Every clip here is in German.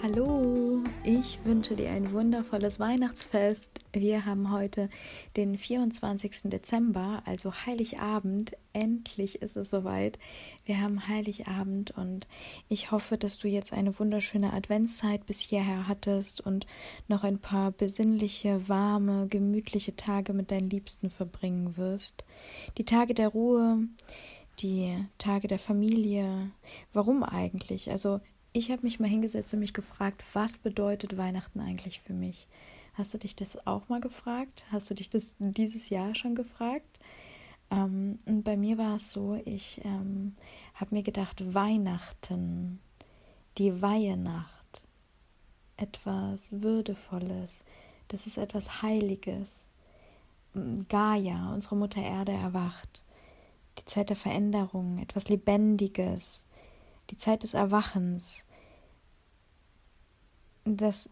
Hallo, ich wünsche dir ein wundervolles Weihnachtsfest. Wir haben heute den 24. Dezember, also Heiligabend. Endlich ist es soweit. Wir haben Heiligabend und ich hoffe, dass du jetzt eine wunderschöne Adventszeit bis hierher hattest und noch ein paar besinnliche, warme, gemütliche Tage mit deinen Liebsten verbringen wirst. Die Tage der Ruhe, die Tage der Familie. Warum eigentlich? Also ich habe mich mal hingesetzt und mich gefragt, was bedeutet Weihnachten eigentlich für mich? Hast du dich das auch mal gefragt? Hast du dich das dieses Jahr schon gefragt? Ähm, und bei mir war es so, ich ähm, habe mir gedacht, Weihnachten, die Weihenacht, etwas Würdevolles, das ist etwas Heiliges. Gaia, unsere Mutter Erde, erwacht. Die Zeit der Veränderung, etwas Lebendiges, die Zeit des Erwachens. Das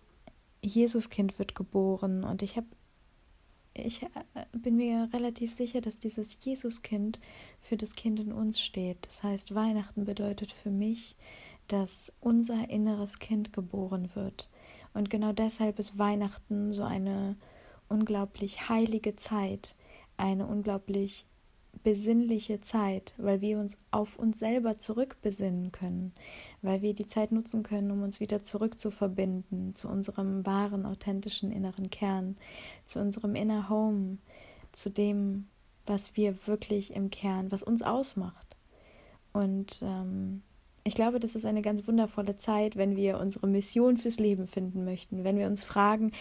Jesuskind wird geboren und ich habe ich äh, bin mir relativ sicher, dass dieses Jesuskind für das Kind in uns steht. Das heißt, Weihnachten bedeutet für mich, dass unser inneres Kind geboren wird. Und genau deshalb ist Weihnachten so eine unglaublich heilige Zeit, eine unglaublich besinnliche Zeit, weil wir uns auf uns selber zurückbesinnen können, weil wir die Zeit nutzen können, um uns wieder zurückzuverbinden zu unserem wahren, authentischen inneren Kern, zu unserem Inner Home, zu dem, was wir wirklich im Kern, was uns ausmacht. Und ähm, ich glaube, das ist eine ganz wundervolle Zeit, wenn wir unsere Mission fürs Leben finden möchten, wenn wir uns fragen,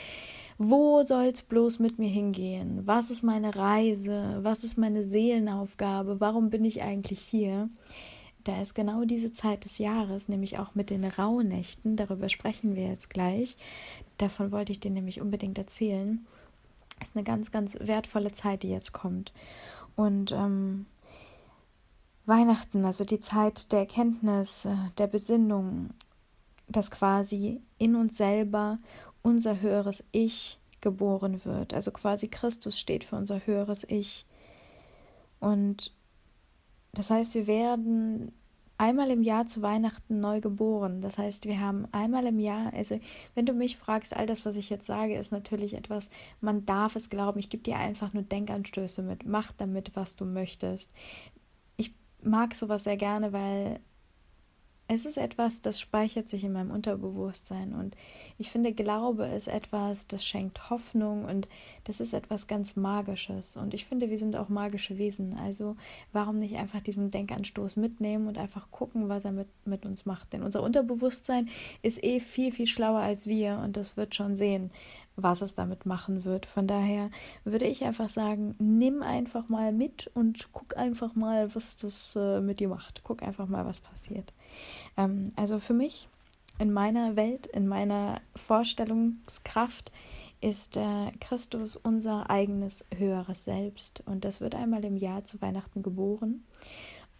wo soll es bloß mit mir hingehen? Was ist meine Reise? Was ist meine Seelenaufgabe? Warum bin ich eigentlich hier? Da ist genau diese Zeit des Jahres, nämlich auch mit den Rauhnächten, darüber sprechen wir jetzt gleich. Davon wollte ich dir nämlich unbedingt erzählen. Ist eine ganz, ganz wertvolle Zeit, die jetzt kommt. Und ähm, Weihnachten, also die Zeit der Erkenntnis, äh, der Besinnung, dass quasi in uns selber unser höheres Ich geboren wird. Also quasi Christus steht für unser höheres Ich. Und das heißt, wir werden einmal im Jahr zu Weihnachten neu geboren. Das heißt, wir haben einmal im Jahr, also wenn du mich fragst, all das, was ich jetzt sage, ist natürlich etwas, man darf es glauben. Ich gebe dir einfach nur Denkanstöße mit. Mach damit, was du möchtest. Ich mag sowas sehr gerne, weil es ist etwas, das speichert sich in meinem Unterbewusstsein und ich finde, Glaube ist etwas, das schenkt Hoffnung und das ist etwas ganz Magisches und ich finde, wir sind auch magische Wesen, also warum nicht einfach diesen Denkanstoß mitnehmen und einfach gucken, was er mit, mit uns macht, denn unser Unterbewusstsein ist eh viel, viel schlauer als wir und das wird schon sehen, was es damit machen wird. Von daher würde ich einfach sagen, nimm einfach mal mit und guck einfach mal, was das äh, mit dir macht. Guck einfach mal, was passiert. Ähm, also für mich, in meiner Welt, in meiner Vorstellungskraft, ist äh, Christus unser eigenes höheres Selbst. Und das wird einmal im Jahr zu Weihnachten geboren.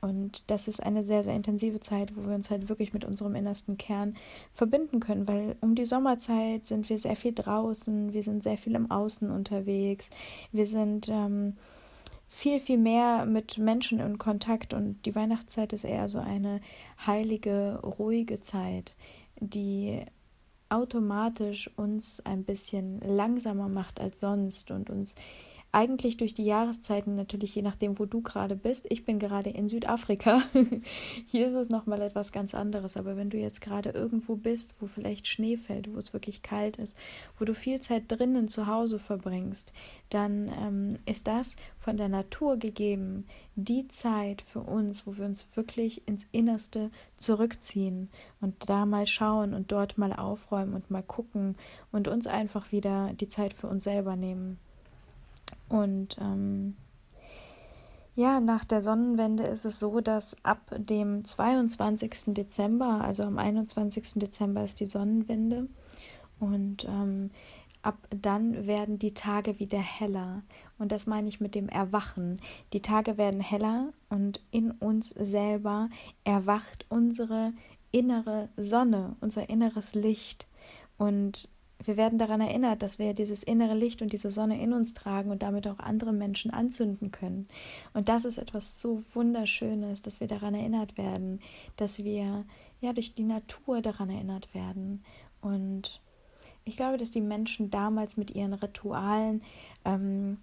Und das ist eine sehr, sehr intensive Zeit, wo wir uns halt wirklich mit unserem innersten Kern verbinden können, weil um die Sommerzeit sind wir sehr viel draußen, wir sind sehr viel im Außen unterwegs, wir sind ähm, viel, viel mehr mit Menschen in Kontakt und die Weihnachtszeit ist eher so eine heilige, ruhige Zeit, die automatisch uns ein bisschen langsamer macht als sonst und uns eigentlich durch die Jahreszeiten natürlich je nachdem, wo du gerade bist. Ich bin gerade in Südafrika. Hier ist es nochmal etwas ganz anderes. Aber wenn du jetzt gerade irgendwo bist, wo vielleicht Schnee fällt, wo es wirklich kalt ist, wo du viel Zeit drinnen zu Hause verbringst, dann ähm, ist das von der Natur gegeben, die Zeit für uns, wo wir uns wirklich ins Innerste zurückziehen und da mal schauen und dort mal aufräumen und mal gucken und uns einfach wieder die Zeit für uns selber nehmen. Und ähm, ja, nach der Sonnenwende ist es so, dass ab dem 22. Dezember, also am 21. Dezember ist die Sonnenwende und ähm, ab dann werden die Tage wieder heller. Und das meine ich mit dem Erwachen. Die Tage werden heller und in uns selber erwacht unsere innere Sonne, unser inneres Licht. Und wir werden daran erinnert, dass wir dieses innere Licht und diese Sonne in uns tragen und damit auch andere Menschen anzünden können. Und das ist etwas so Wunderschönes, dass wir daran erinnert werden, dass wir ja, durch die Natur daran erinnert werden. Und ich glaube, dass die Menschen damals mit ihren Ritualen ähm,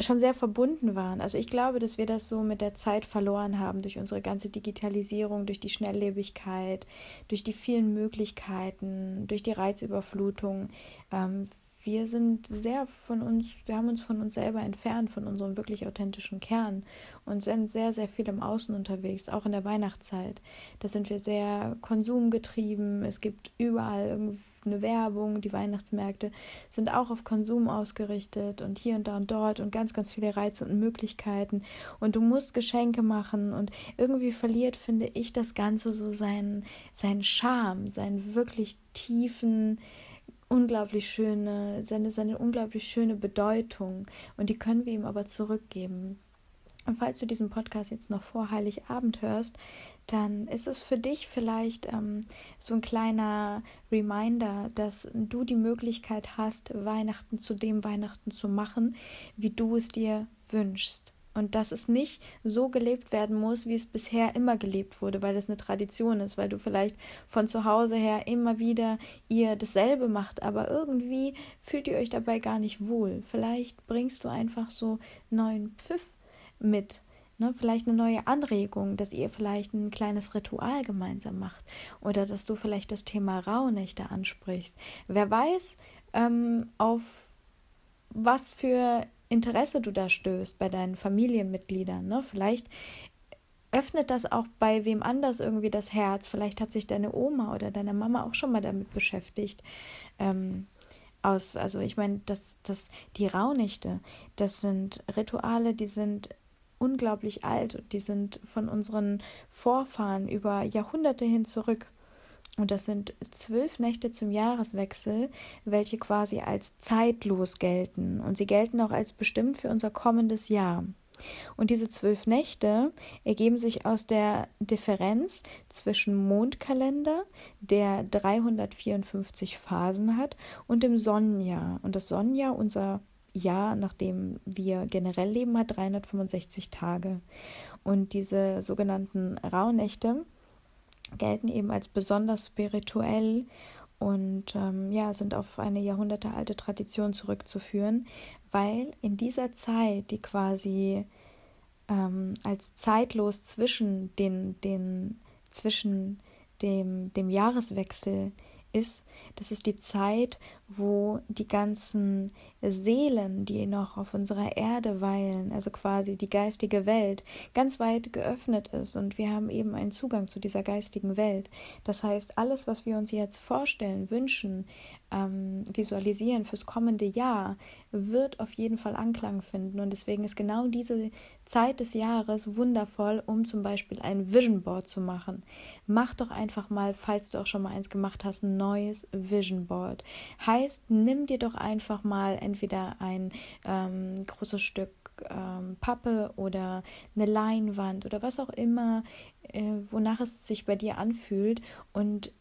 schon sehr verbunden waren. Also ich glaube, dass wir das so mit der Zeit verloren haben durch unsere ganze Digitalisierung, durch die Schnelllebigkeit, durch die vielen Möglichkeiten, durch die Reizüberflutung. Ähm, wir sind sehr von uns, wir haben uns von uns selber entfernt, von unserem wirklich authentischen Kern und sind sehr, sehr viel im Außen unterwegs, auch in der Weihnachtszeit. Da sind wir sehr konsumgetrieben. Es gibt überall irgendwie eine Werbung, die Weihnachtsmärkte sind auch auf Konsum ausgerichtet und hier und da und dort und ganz, ganz viele Reize und Möglichkeiten und du musst Geschenke machen und irgendwie verliert, finde ich, das Ganze so seinen, seinen Charme, seinen wirklich tiefen, unglaublich schöne, seine, seine unglaublich schöne Bedeutung und die können wir ihm aber zurückgeben. Und falls du diesen Podcast jetzt noch vor Heiligabend hörst, dann ist es für dich vielleicht ähm, so ein kleiner Reminder, dass du die Möglichkeit hast, Weihnachten zu dem Weihnachten zu machen, wie du es dir wünschst. Und dass es nicht so gelebt werden muss, wie es bisher immer gelebt wurde, weil es eine Tradition ist, weil du vielleicht von zu Hause her immer wieder ihr dasselbe macht, aber irgendwie fühlt ihr euch dabei gar nicht wohl. Vielleicht bringst du einfach so neuen Pfiff mit. Ne, vielleicht eine neue Anregung, dass ihr vielleicht ein kleines Ritual gemeinsam macht oder dass du vielleicht das Thema Rauhnächte ansprichst. Wer weiß, ähm, auf was für Interesse du da stößt bei deinen Familienmitgliedern. Ne? Vielleicht öffnet das auch bei wem anders irgendwie das Herz. Vielleicht hat sich deine Oma oder deine Mama auch schon mal damit beschäftigt. Ähm, aus, also ich meine, das, das, die Rauhnächte, das sind Rituale, die sind unglaublich alt und die sind von unseren Vorfahren über Jahrhunderte hin zurück. Und das sind zwölf Nächte zum Jahreswechsel, welche quasi als zeitlos gelten. Und sie gelten auch als bestimmt für unser kommendes Jahr. Und diese zwölf Nächte ergeben sich aus der Differenz zwischen Mondkalender, der 354 Phasen hat, und dem Sonnenjahr. Und das Sonnenjahr, unser Jahr, nachdem wir generell leben, hat 365 Tage. Und diese sogenannten Rauhnächte gelten eben als besonders spirituell und ähm, ja, sind auf eine jahrhundertealte Tradition zurückzuführen, weil in dieser Zeit, die quasi ähm, als zeitlos zwischen den, den zwischen dem, dem Jahreswechsel ist, das ist die Zeit, wo die ganzen Seelen, die noch auf unserer Erde weilen, also quasi die geistige Welt, ganz weit geöffnet ist und wir haben eben einen Zugang zu dieser geistigen Welt. Das heißt, alles, was wir uns jetzt vorstellen, wünschen, ähm, visualisieren fürs kommende Jahr, wird auf jeden Fall Anklang finden und deswegen ist genau diese Zeit des Jahres wundervoll, um zum Beispiel ein Vision Board zu machen. Mach doch einfach mal, falls du auch schon mal eins gemacht hast, ein neues Vision Board. Heißt, heißt, nimm dir doch einfach mal entweder ein ähm, großes Stück ähm, Pappe oder eine Leinwand oder was auch immer, äh, wonach es sich bei dir anfühlt und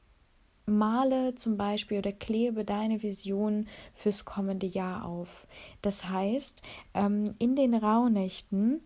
male zum Beispiel oder klebe deine Vision fürs kommende Jahr auf. Das heißt, ähm, in den Rauhnächten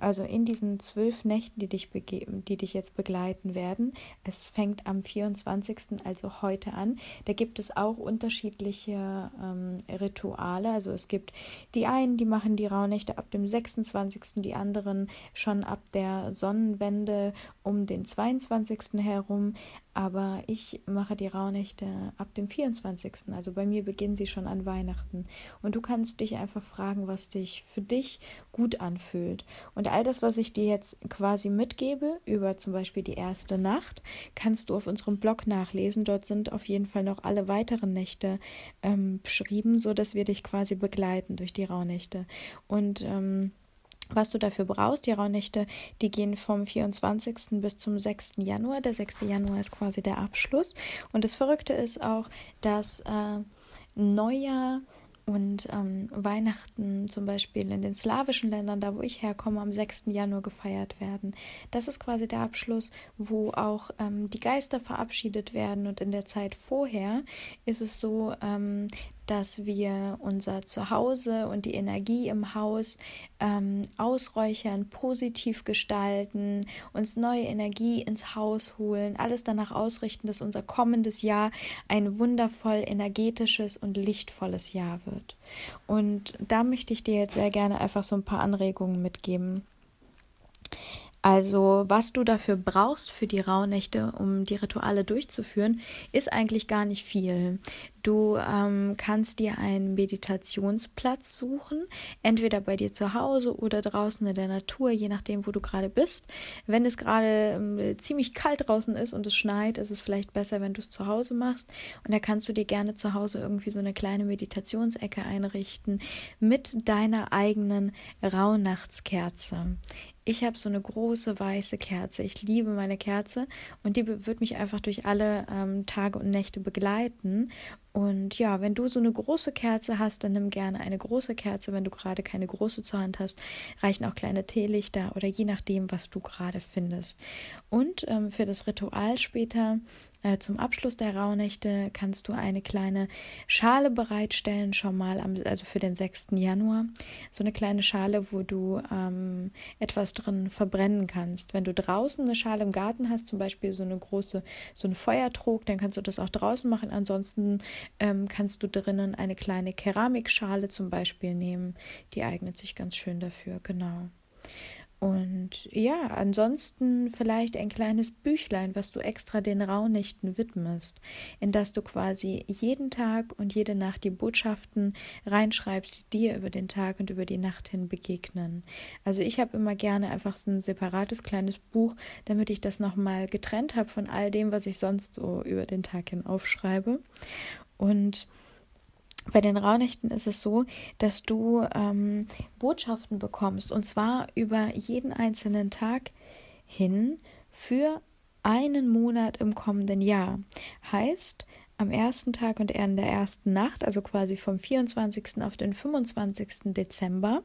also in diesen zwölf Nächten, die dich, begeben, die dich jetzt begleiten werden. Es fängt am 24., also heute an. Da gibt es auch unterschiedliche ähm, Rituale. Also es gibt die einen, die machen die Rauhnächte ab dem 26., die anderen schon ab der Sonnenwende um den 22. herum aber ich mache die Rauhnächte ab dem 24. Also bei mir beginnen sie schon an Weihnachten. Und du kannst dich einfach fragen, was dich für dich gut anfühlt. Und all das, was ich dir jetzt quasi mitgebe, über zum Beispiel die erste Nacht, kannst du auf unserem Blog nachlesen. Dort sind auf jeden Fall noch alle weiteren Nächte ähm, beschrieben, sodass wir dich quasi begleiten durch die Rauhnächte. Und ähm, was du dafür brauchst. Die Rauhnächte, die gehen vom 24. bis zum 6. Januar. Der 6. Januar ist quasi der Abschluss. Und das Verrückte ist auch, dass äh, Neujahr und ähm, Weihnachten zum Beispiel in den slawischen Ländern, da wo ich herkomme, am 6. Januar gefeiert werden. Das ist quasi der Abschluss, wo auch ähm, die Geister verabschiedet werden. Und in der Zeit vorher ist es so, ähm, dass wir unser Zuhause und die Energie im Haus ähm, ausräuchern, positiv gestalten, uns neue Energie ins Haus holen, alles danach ausrichten, dass unser kommendes Jahr ein wundervoll energetisches und lichtvolles Jahr wird. Und da möchte ich dir jetzt sehr gerne einfach so ein paar Anregungen mitgeben. Also, was du dafür brauchst für die Rauhnächte, um die Rituale durchzuführen, ist eigentlich gar nicht viel. Du ähm, kannst dir einen Meditationsplatz suchen, entweder bei dir zu Hause oder draußen in der Natur, je nachdem, wo du gerade bist. Wenn es gerade ähm, ziemlich kalt draußen ist und es schneit, ist es vielleicht besser, wenn du es zu Hause machst. Und da kannst du dir gerne zu Hause irgendwie so eine kleine Meditationsecke einrichten mit deiner eigenen Rauhnachtskerze. Ich habe so eine große weiße Kerze. Ich liebe meine Kerze und die wird mich einfach durch alle ähm, Tage und Nächte begleiten. Und ja, wenn du so eine große Kerze hast, dann nimm gerne eine große Kerze. Wenn du gerade keine große zur Hand hast, reichen auch kleine Teelichter oder je nachdem, was du gerade findest. Und ähm, für das Ritual später zum Abschluss der Rauhnächte kannst du eine kleine Schale bereitstellen, schon mal, am, also für den 6. Januar. So eine kleine Schale, wo du ähm, etwas drin verbrennen kannst. Wenn du draußen eine Schale im Garten hast, zum Beispiel so eine große, so ein Feuertrog, dann kannst du das auch draußen machen. Ansonsten ähm, kannst du drinnen eine kleine Keramikschale zum Beispiel nehmen. Die eignet sich ganz schön dafür, genau. Und ja, ansonsten vielleicht ein kleines Büchlein, was du extra den Rauhnächten widmest, in das du quasi jeden Tag und jede Nacht die Botschaften reinschreibst, die dir über den Tag und über die Nacht hin begegnen. Also ich habe immer gerne einfach so ein separates kleines Buch, damit ich das nochmal getrennt habe von all dem, was ich sonst so über den Tag hin aufschreibe. Und bei den Rauhnächten ist es so, dass du ähm, Botschaften bekommst und zwar über jeden einzelnen Tag hin für einen Monat im kommenden Jahr. Heißt, am ersten Tag und in der ersten Nacht, also quasi vom 24. auf den 25. Dezember,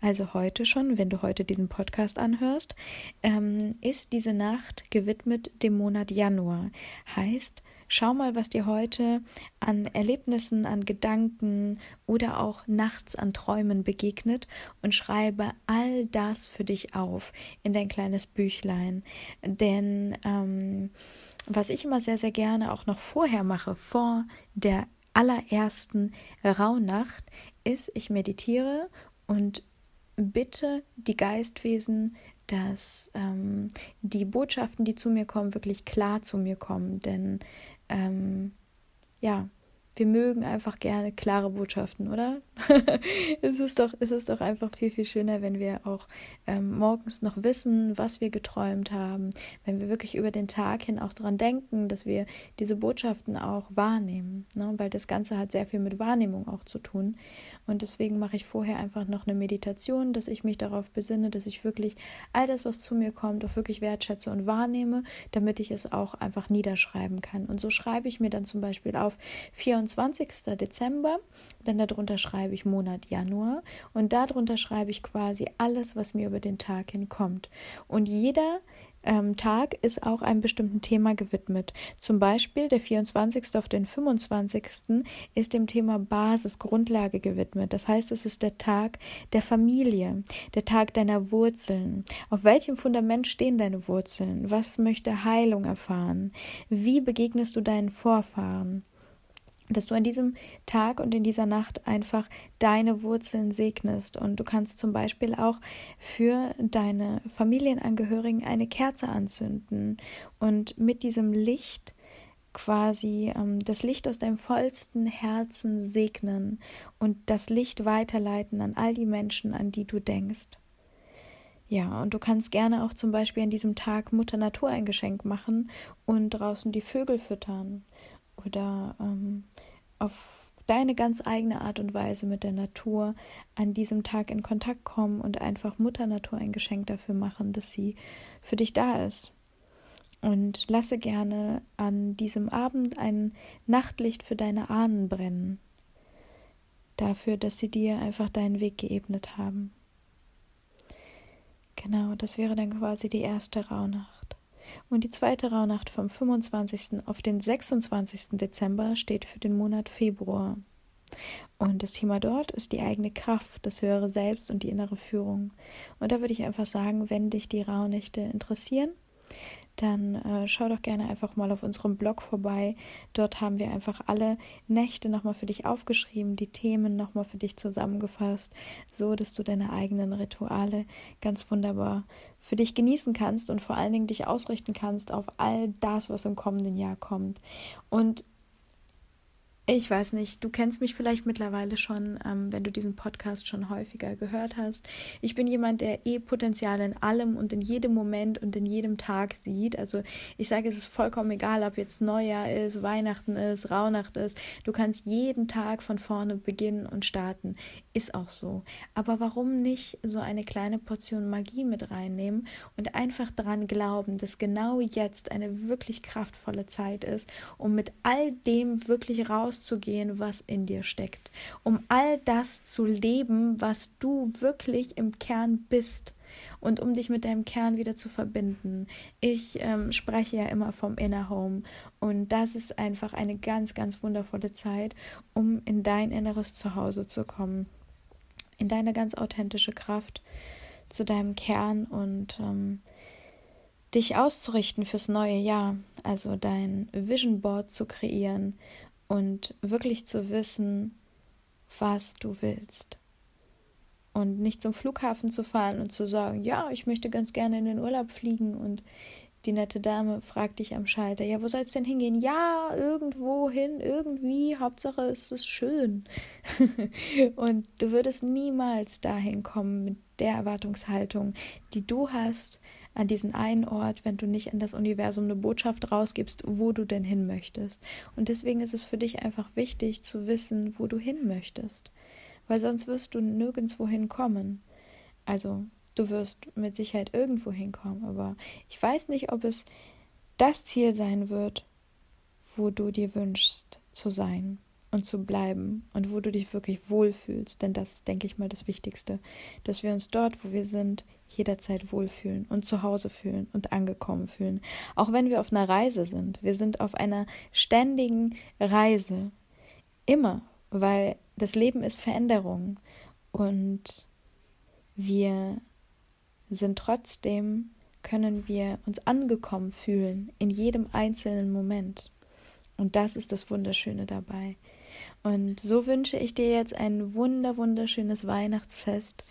also heute schon, wenn du heute diesen Podcast anhörst, ähm, ist diese Nacht gewidmet dem Monat Januar. Heißt, Schau mal, was dir heute an Erlebnissen, an Gedanken oder auch nachts an Träumen begegnet und schreibe all das für dich auf in dein kleines Büchlein. Denn ähm, was ich immer sehr, sehr gerne auch noch vorher mache, vor der allerersten Rauhnacht, ist, ich meditiere und bitte die Geistwesen dass ähm, die Botschaften, die zu mir kommen, wirklich klar zu mir kommen. Denn ähm, ja, wir mögen einfach gerne klare Botschaften, oder? es, ist doch, es ist doch einfach viel, viel schöner, wenn wir auch ähm, morgens noch wissen, was wir geträumt haben, wenn wir wirklich über den Tag hin auch daran denken, dass wir diese Botschaften auch wahrnehmen, ne? weil das Ganze hat sehr viel mit Wahrnehmung auch zu tun. Und deswegen mache ich vorher einfach noch eine Meditation, dass ich mich darauf besinne, dass ich wirklich all das, was zu mir kommt, auch wirklich wertschätze und wahrnehme, damit ich es auch einfach niederschreiben kann. Und so schreibe ich mir dann zum Beispiel auf 24. Dezember, dann darunter schreibe ich Monat Januar und darunter schreibe ich quasi alles, was mir über den Tag hin kommt. Und jeder ähm, Tag ist auch einem bestimmten Thema gewidmet. Zum Beispiel der 24. auf den 25. ist dem Thema Basis, Grundlage gewidmet. Das heißt, es ist der Tag der Familie, der Tag deiner Wurzeln. Auf welchem Fundament stehen deine Wurzeln? Was möchte Heilung erfahren? Wie begegnest du deinen Vorfahren? Dass du an diesem Tag und in dieser Nacht einfach deine Wurzeln segnest. Und du kannst zum Beispiel auch für deine Familienangehörigen eine Kerze anzünden und mit diesem Licht quasi ähm, das Licht aus deinem vollsten Herzen segnen und das Licht weiterleiten an all die Menschen, an die du denkst. Ja, und du kannst gerne auch zum Beispiel an diesem Tag Mutter Natur ein Geschenk machen und draußen die Vögel füttern oder ähm, auf deine ganz eigene Art und Weise mit der Natur an diesem Tag in Kontakt kommen und einfach Mutter Natur ein Geschenk dafür machen, dass sie für dich da ist. Und lasse gerne an diesem Abend ein Nachtlicht für deine Ahnen brennen. Dafür, dass sie dir einfach deinen Weg geebnet haben. Genau, das wäre dann quasi die erste Rauhnacht. Und die zweite Rauhnacht vom 25. auf den 26. Dezember steht für den Monat Februar. Und das Thema dort ist die eigene Kraft, das höhere Selbst und die innere Führung. Und da würde ich einfach sagen, wenn dich die Rauhnächte interessieren, dann äh, schau doch gerne einfach mal auf unserem Blog vorbei. Dort haben wir einfach alle Nächte nochmal für dich aufgeschrieben, die Themen nochmal für dich zusammengefasst, so dass du deine eigenen Rituale ganz wunderbar für dich genießen kannst und vor allen Dingen dich ausrichten kannst auf all das, was im kommenden Jahr kommt. Und ich weiß nicht, du kennst mich vielleicht mittlerweile schon, ähm, wenn du diesen Podcast schon häufiger gehört hast. Ich bin jemand, der eh Potenzial in allem und in jedem Moment und in jedem Tag sieht. Also ich sage, es ist vollkommen egal, ob jetzt Neujahr ist, Weihnachten ist, Rauhnacht ist. Du kannst jeden Tag von vorne beginnen und starten. Ist auch so. Aber warum nicht so eine kleine Portion Magie mit reinnehmen und einfach daran glauben, dass genau jetzt eine wirklich kraftvolle Zeit ist, um mit all dem wirklich raus rauszugehen, was in dir steckt, um all das zu leben, was du wirklich im Kern bist. Und um dich mit deinem Kern wieder zu verbinden. Ich ähm, spreche ja immer vom Inner Home. Und das ist einfach eine ganz, ganz wundervolle Zeit, um in dein inneres Zuhause zu kommen, in deine ganz authentische Kraft, zu deinem Kern und ähm, dich auszurichten fürs neue Jahr, also dein Vision Board zu kreieren und wirklich zu wissen, was du willst. Und nicht zum Flughafen zu fahren und zu sagen, ja, ich möchte ganz gerne in den Urlaub fliegen und die nette Dame fragt dich am Schalter, ja, wo soll es denn hingehen? Ja, irgendwo hin, irgendwie, Hauptsache es ist schön. und du würdest niemals dahin kommen mit der Erwartungshaltung, die du hast, an diesen einen Ort, wenn du nicht in das Universum eine Botschaft rausgibst, wo du denn hin möchtest. Und deswegen ist es für dich einfach wichtig zu wissen, wo du hin möchtest, weil sonst wirst du nirgendwo hinkommen. Also du wirst mit Sicherheit irgendwo hinkommen, aber ich weiß nicht, ob es das Ziel sein wird, wo du dir wünschst zu sein und zu bleiben und wo du dich wirklich wohlfühlst, denn das ist, denke ich mal, das Wichtigste, dass wir uns dort, wo wir sind, jederzeit wohlfühlen und zu Hause fühlen und angekommen fühlen. Auch wenn wir auf einer Reise sind. Wir sind auf einer ständigen Reise. Immer, weil das Leben ist Veränderung und wir sind trotzdem, können wir uns angekommen fühlen in jedem einzelnen Moment. Und das ist das Wunderschöne dabei. Und so wünsche ich dir jetzt ein wunder, wunderschönes Weihnachtsfest,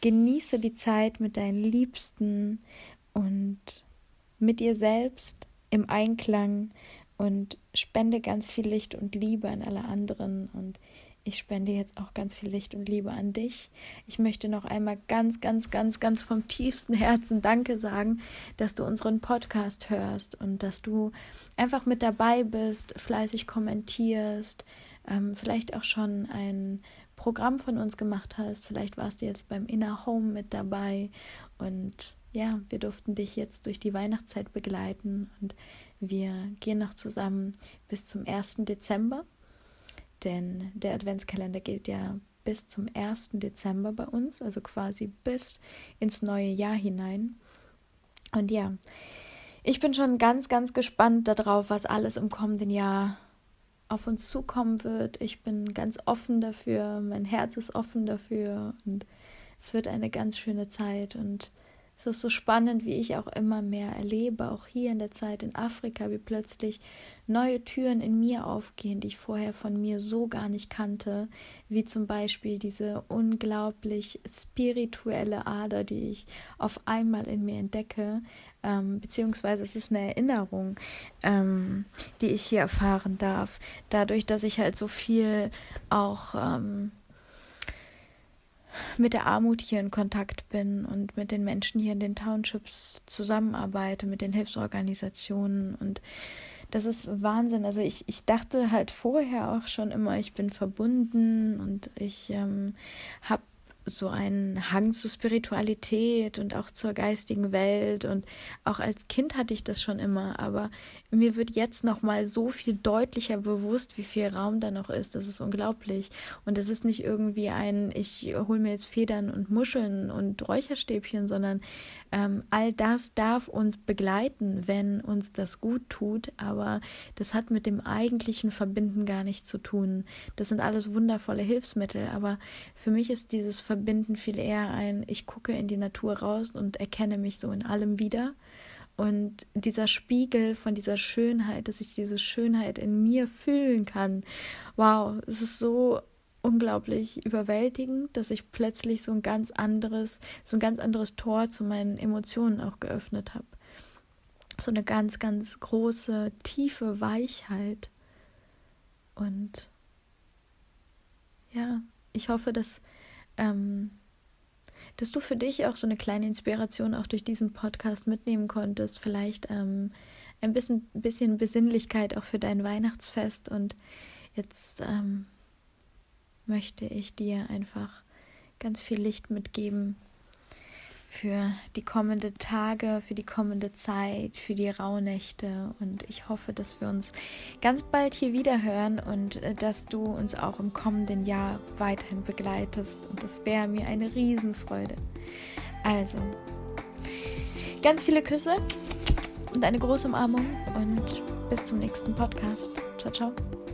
Genieße die Zeit mit deinen Liebsten und mit dir selbst im Einklang und spende ganz viel Licht und Liebe an alle anderen und ich spende jetzt auch ganz viel Licht und Liebe an dich. Ich möchte noch einmal ganz, ganz, ganz, ganz vom tiefsten Herzen Danke sagen, dass du unseren Podcast hörst und dass du einfach mit dabei bist, fleißig kommentierst, ähm, vielleicht auch schon ein Programm von uns gemacht hast. Vielleicht warst du jetzt beim Inner Home mit dabei und ja, wir durften dich jetzt durch die Weihnachtszeit begleiten und wir gehen noch zusammen bis zum 1. Dezember, denn der Adventskalender geht ja bis zum 1. Dezember bei uns, also quasi bis ins neue Jahr hinein. Und ja, ich bin schon ganz, ganz gespannt darauf, was alles im kommenden Jahr auf uns zukommen wird. Ich bin ganz offen dafür, mein Herz ist offen dafür und es wird eine ganz schöne Zeit und es ist so spannend, wie ich auch immer mehr erlebe, auch hier in der Zeit in Afrika, wie plötzlich neue Türen in mir aufgehen, die ich vorher von mir so gar nicht kannte, wie zum Beispiel diese unglaublich spirituelle Ader, die ich auf einmal in mir entdecke, ähm, beziehungsweise es ist eine Erinnerung, ähm, die ich hier erfahren darf, dadurch, dass ich halt so viel auch ähm, mit der Armut hier in Kontakt bin und mit den Menschen hier in den Townships zusammenarbeite, mit den Hilfsorganisationen und das ist Wahnsinn. Also ich, ich dachte halt vorher auch schon immer, ich bin verbunden und ich ähm, habe so einen Hang zur Spiritualität und auch zur geistigen Welt. Und auch als Kind hatte ich das schon immer, aber mir wird jetzt noch mal so viel deutlicher bewusst, wie viel Raum da noch ist. Das ist unglaublich. Und es ist nicht irgendwie ein ich hole mir jetzt Federn und Muscheln und Räucherstäbchen, sondern ähm, all das darf uns begleiten, wenn uns das gut tut, aber das hat mit dem eigentlichen Verbinden gar nichts zu tun. Das sind alles wundervolle Hilfsmittel, aber für mich ist dieses Verbinden verbinden viel eher ein, ich gucke in die Natur raus und erkenne mich so in allem wieder. Und dieser Spiegel von dieser Schönheit, dass ich diese Schönheit in mir fühlen kann, wow, es ist so unglaublich überwältigend, dass ich plötzlich so ein ganz anderes, so ein ganz anderes Tor zu meinen Emotionen auch geöffnet habe. So eine ganz, ganz große, tiefe Weichheit. Und ja, ich hoffe, dass ähm, dass du für dich auch so eine kleine Inspiration auch durch diesen Podcast mitnehmen konntest. Vielleicht ähm, ein bisschen, bisschen Besinnlichkeit auch für dein Weihnachtsfest. Und jetzt ähm, möchte ich dir einfach ganz viel Licht mitgeben für die kommenden Tage, für die kommende Zeit, für die Rauhnächte. Und ich hoffe, dass wir uns ganz bald hier wieder hören und äh, dass du uns auch im kommenden Jahr weiterhin begleitest. Und das wäre mir eine Riesenfreude. Also, ganz viele Küsse und eine große Umarmung und bis zum nächsten Podcast. Ciao, ciao.